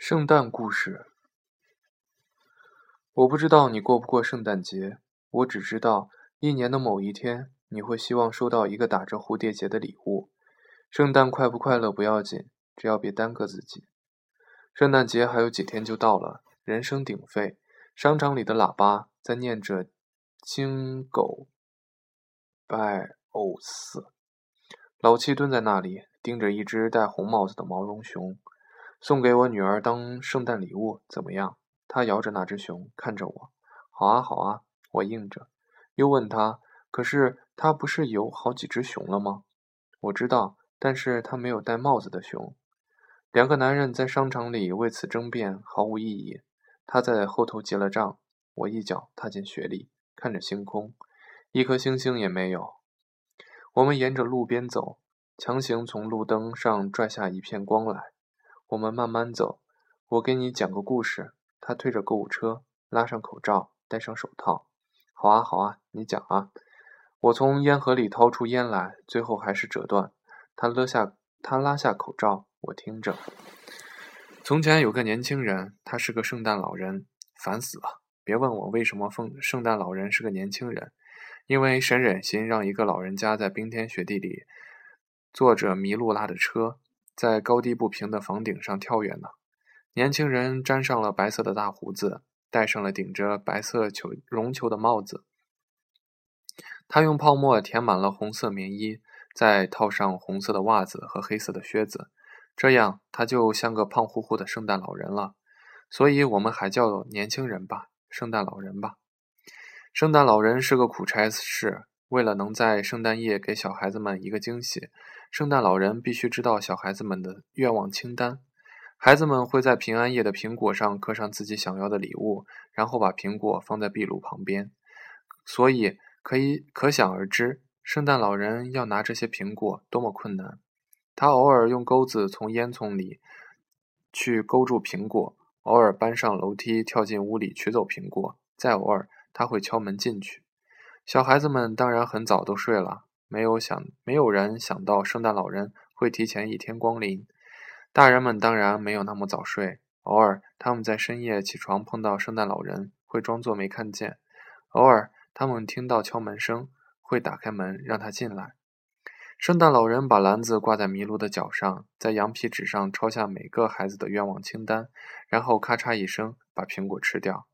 圣诞故事。我不知道你过不过圣诞节，我只知道一年的某一天，你会希望收到一个打着蝴蝶结的礼物。圣诞快不快乐不要紧，只要别耽搁自己。圣诞节还有几天就到了，人声鼎沸，商场里的喇叭在念着《金狗拜欧斯》。老七蹲在那里，盯着一只戴红帽子的毛绒熊，送给我女儿当圣诞礼物，怎么样？他摇着那只熊，看着我。好啊，好啊，我应着。又问他：“可是他不是有好几只熊了吗？”我知道，但是他没有戴帽子的熊。两个男人在商场里为此争辩，毫无意义。他在后头结了账。我一脚踏进雪里，看着星空，一颗星星也没有。我们沿着路边走，强行从路灯上拽下一片光来。我们慢慢走，我给你讲个故事。他推着购物车，拉上口罩，戴上手套。好啊，好啊，你讲啊。我从烟盒里掏出烟来，最后还是折断。他勒下，他拉下口罩，我听着。从前有个年轻人，他是个圣诞老人，烦死了。别问我为什么奉圣诞老人是个年轻人。因为谁忍心让一个老人家在冰天雪地里坐着麋鹿拉的车，在高低不平的房顶上跳跃呢？年轻人粘上了白色的大胡子，戴上了顶着白色球绒球的帽子。他用泡沫填满了红色棉衣，再套上红色的袜子和黑色的靴子，这样他就像个胖乎乎的圣诞老人了。所以我们还叫年轻人吧，圣诞老人吧。圣诞老人是个苦差事，为了能在圣诞夜给小孩子们一个惊喜，圣诞老人必须知道小孩子们的愿望清单。孩子们会在平安夜的苹果上刻上自己想要的礼物，然后把苹果放在壁炉旁边。所以可以可想而知，圣诞老人要拿这些苹果多么困难。他偶尔用钩子从烟囱里去勾住苹果，偶尔搬上楼梯跳进屋里取走苹果，再偶尔。他会敲门进去，小孩子们当然很早都睡了，没有想，没有人想到圣诞老人会提前一天光临。大人们当然没有那么早睡，偶尔他们在深夜起床碰到圣诞老人，会装作没看见；偶尔他们听到敲门声，会打开门让他进来。圣诞老人把篮子挂在麋鹿的脚上，在羊皮纸上抄下每个孩子的愿望清单，然后咔嚓一声把苹果吃掉。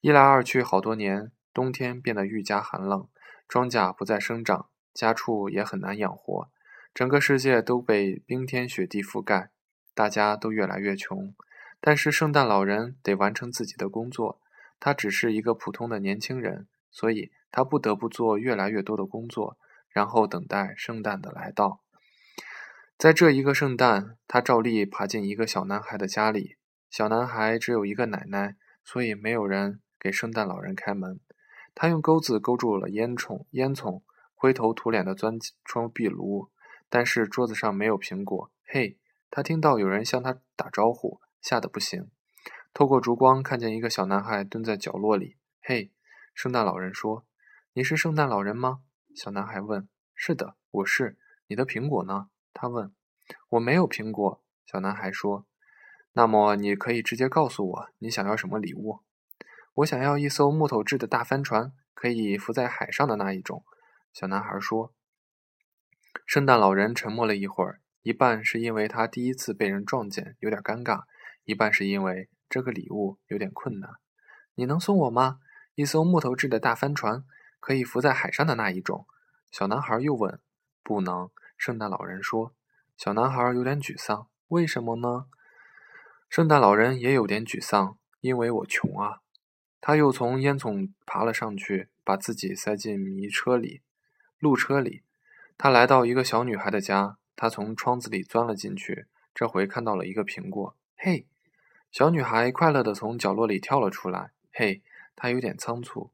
一来二去，好多年，冬天变得愈加寒冷，庄稼不再生长，家畜也很难养活，整个世界都被冰天雪地覆盖，大家都越来越穷。但是圣诞老人得完成自己的工作，他只是一个普通的年轻人，所以他不得不做越来越多的工作，然后等待圣诞的来到。在这一个圣诞，他照例爬进一个小男孩的家里，小男孩只有一个奶奶，所以没有人。给圣诞老人开门，他用钩子勾住了烟囱，烟囱灰头土脸地钻出壁炉，但是桌子上没有苹果。嘿，他听到有人向他打招呼，吓得不行。透过烛光，看见一个小男孩蹲在角落里。嘿，圣诞老人说：“你是圣诞老人吗？”小男孩问。“是的，我是。”你的苹果呢？他问。“我没有苹果。”小男孩说。“那么你可以直接告诉我，你想要什么礼物？”我想要一艘木头制的大帆船，可以浮在海上的那一种。”小男孩说。圣诞老人沉默了一会儿，一半是因为他第一次被人撞见，有点尴尬；一半是因为这个礼物有点困难。“你能送我吗？一艘木头制的大帆船，可以浮在海上的那一种？”小男孩又问。“不能。”圣诞老人说。小男孩有点沮丧。“为什么呢？”圣诞老人也有点沮丧。“因为我穷啊。”他又从烟囱爬了上去，把自己塞进迷车里、路车里。他来到一个小女孩的家，他从窗子里钻了进去。这回看到了一个苹果。嘿，小女孩快乐地从角落里跳了出来。嘿，她有点仓促，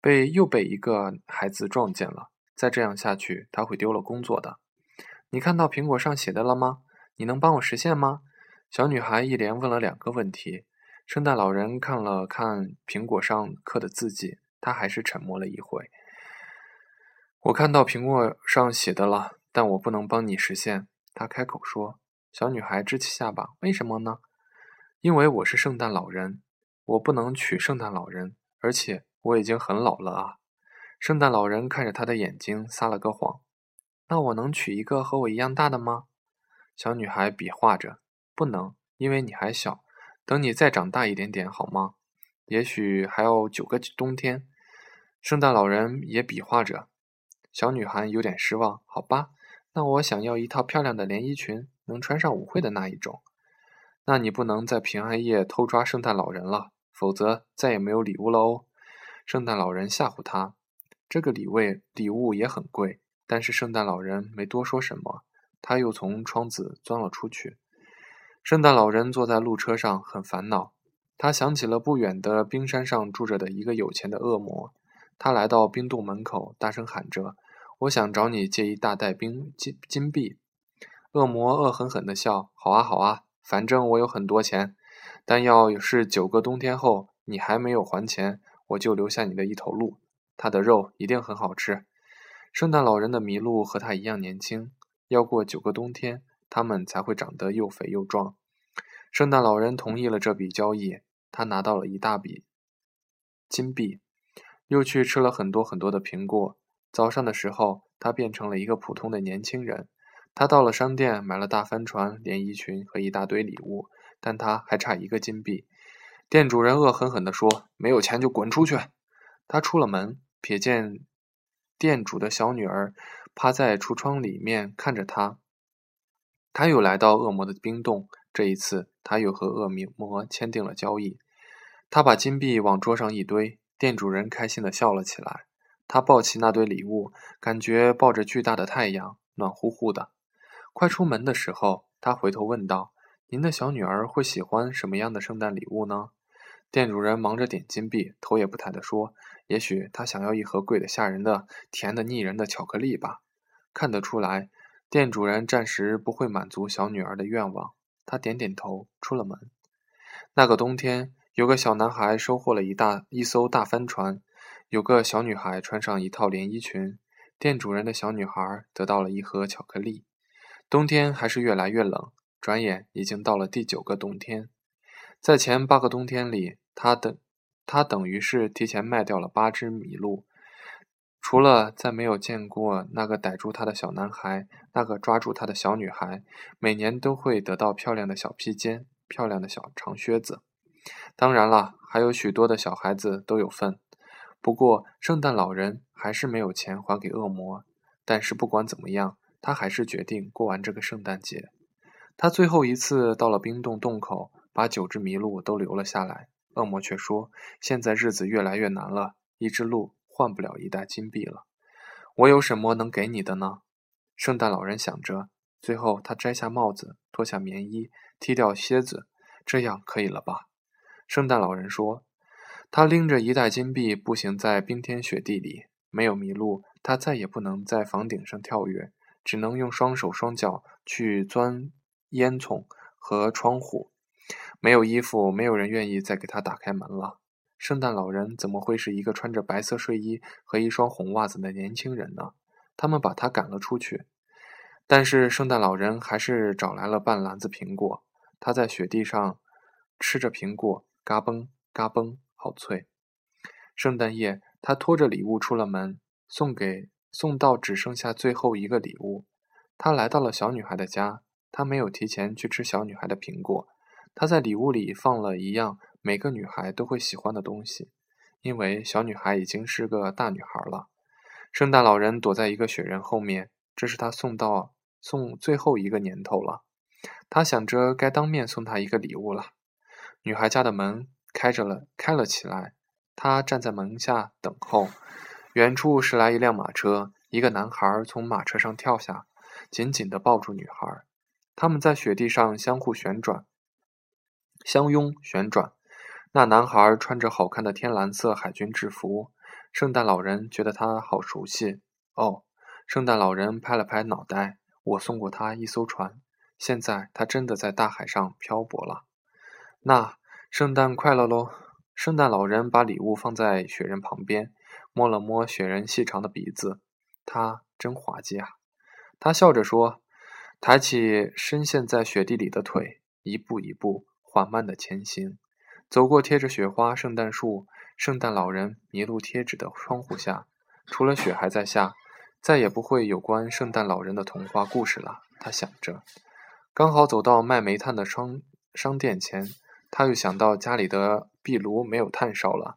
被又被一个孩子撞见了。再这样下去，她会丢了工作的。你看到苹果上写的了吗？你能帮我实现吗？小女孩一连问了两个问题。圣诞老人看了看苹果上刻的字迹，他还是沉默了一会。我看到苹果上写的了，但我不能帮你实现。他开口说。小女孩支起下巴：“为什么呢？”因为我是圣诞老人，我不能娶圣诞老人，而且我已经很老了啊。圣诞老人看着他的眼睛，撒了个谎。那我能娶一个和我一样大的吗？小女孩比划着，不能，因为你还小。等你再长大一点点，好吗？也许还要九个冬天。圣诞老人也比划着。小女孩有点失望。好吧，那我想要一套漂亮的连衣裙，能穿上舞会的那一种。那你不能在平安夜偷抓圣诞老人了，否则再也没有礼物了哦。圣诞老人吓唬他，这个礼物礼物也很贵。但是圣诞老人没多说什么，他又从窗子钻了出去。圣诞老人坐在路车上，很烦恼。他想起了不远的冰山上住着的一个有钱的恶魔。他来到冰洞门口，大声喊着：“我想找你借一大袋冰金金币。”恶魔恶狠狠地笑：“好啊，好啊。”反正我有很多钱，但要是九个冬天后你还没有还钱，我就留下你的一头鹿，它的肉一定很好吃。圣诞老人的麋鹿和他一样年轻，要过九个冬天，它们才会长得又肥又壮。圣诞老人同意了这笔交易，他拿到了一大笔金币，又去吃了很多很多的苹果。早上的时候，他变成了一个普通的年轻人。他到了商店，买了大帆船、连衣裙和一大堆礼物，但他还差一个金币。店主人恶狠狠地说：“没有钱就滚出去！”他出了门，瞥见店主的小女儿趴在橱窗里面看着他。他又来到恶魔的冰洞，这一次他又和恶魔签订了交易。他把金币往桌上一堆，店主人开心地笑了起来。他抱起那堆礼物，感觉抱着巨大的太阳，暖乎乎的。快出门的时候，他回头问道：“您的小女儿会喜欢什么样的圣诞礼物呢？”店主人忙着点金币，头也不抬地说：“也许她想要一盒贵得吓人的、甜的腻人的巧克力吧。”看得出来，店主人暂时不会满足小女儿的愿望。他点点头，出了门。那个冬天，有个小男孩收获了一大一艘大帆船，有个小女孩穿上一套连衣裙，店主人的小女孩得到了一盒巧克力。冬天还是越来越冷，转眼已经到了第九个冬天。在前八个冬天里，他等他等于是提前卖掉了八只麋鹿。除了再没有见过那个逮住他的小男孩，那个抓住他的小女孩，每年都会得到漂亮的小披肩、漂亮的小长靴子。当然了，还有许多的小孩子都有份。不过，圣诞老人还是没有钱还给恶魔。但是不管怎么样。他还是决定过完这个圣诞节。他最后一次到了冰洞洞口，把九只麋鹿都留了下来。恶魔却说：“现在日子越来越难了，一只鹿换不了一袋金币了。我有什么能给你的呢？”圣诞老人想着，最后他摘下帽子，脱下棉衣，踢掉靴子，这样可以了吧？圣诞老人说：“他拎着一袋金币，步行在冰天雪地里，没有麋鹿，他再也不能在房顶上跳跃。”只能用双手双脚去钻烟囱和窗户，没有衣服，没有人愿意再给他打开门了。圣诞老人怎么会是一个穿着白色睡衣和一双红袜子的年轻人呢？他们把他赶了出去。但是圣诞老人还是找来了半篮子苹果，他在雪地上吃着苹果，嘎嘣嘎嘣，好脆。圣诞夜，他拖着礼物出了门，送给。送到只剩下最后一个礼物，他来到了小女孩的家。他没有提前去吃小女孩的苹果，他在礼物里放了一样每个女孩都会喜欢的东西，因为小女孩已经是个大女孩了。圣诞老人躲在一个雪人后面，这是他送到送最后一个年头了。他想着该当面送她一个礼物了。女孩家的门开着了，开了起来。他站在门下等候。远处驶来一辆马车，一个男孩从马车上跳下，紧紧地抱住女孩。他们在雪地上相互旋转、相拥旋转。那男孩穿着好看的天蓝色海军制服，圣诞老人觉得他好熟悉。哦，圣诞老人拍了拍脑袋：“我送过他一艘船，现在他真的在大海上漂泊了。”那圣诞快乐喽！圣诞老人把礼物放在雪人旁边。摸了摸雪人细长的鼻子，他真滑稽啊！他笑着说，抬起深陷在雪地里的腿，一步一步缓慢的前行，走过贴着雪花圣诞树、圣诞老人麋鹿贴纸的窗户下，除了雪还在下，再也不会有关圣诞老人的童话故事了。他想着，刚好走到卖煤炭的商商店前，他又想到家里的壁炉没有炭烧了。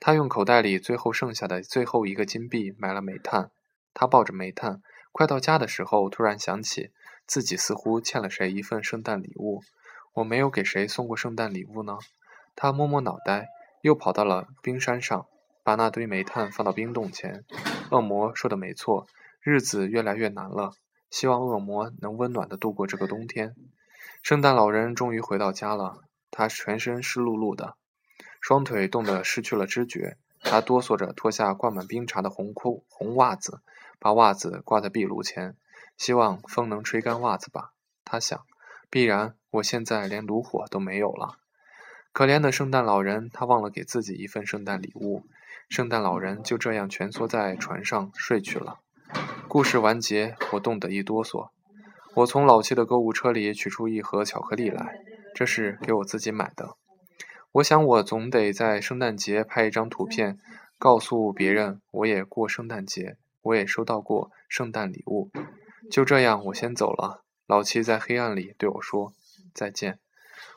他用口袋里最后剩下的最后一个金币买了煤炭。他抱着煤炭，快到家的时候，突然想起自己似乎欠了谁一份圣诞礼物。我没有给谁送过圣诞礼物呢？他摸摸脑袋，又跑到了冰山上，把那堆煤炭放到冰洞前。恶魔说的没错，日子越来越难了。希望恶魔能温暖的度过这个冬天。圣诞老人终于回到家了，他全身湿漉漉的。双腿冻得失去了知觉，他哆嗦着脱下灌满冰茶的红裤、红袜子，把袜子挂在壁炉前，希望风能吹干袜子吧。他想，必然我现在连炉火都没有了。可怜的圣诞老人，他忘了给自己一份圣诞礼物。圣诞老人就这样蜷缩在船上睡去了。故事完结，我冻得一哆嗦。我从老七的购物车里取出一盒巧克力来，这是给我自己买的。我想，我总得在圣诞节拍一张图片，告诉别人我也过圣诞节，我也收到过圣诞礼物。就这样，我先走了。老七在黑暗里对我说：“再见。”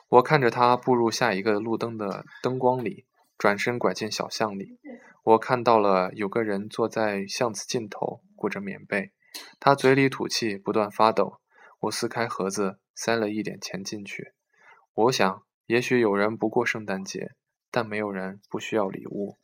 我看着他步入下一个路灯的灯光里，转身拐进小巷里。我看到了有个人坐在巷子尽头，裹着棉被，他嘴里吐气，不断发抖。我撕开盒子，塞了一点钱进去。我想。也许有人不过圣诞节，但没有人不需要礼物。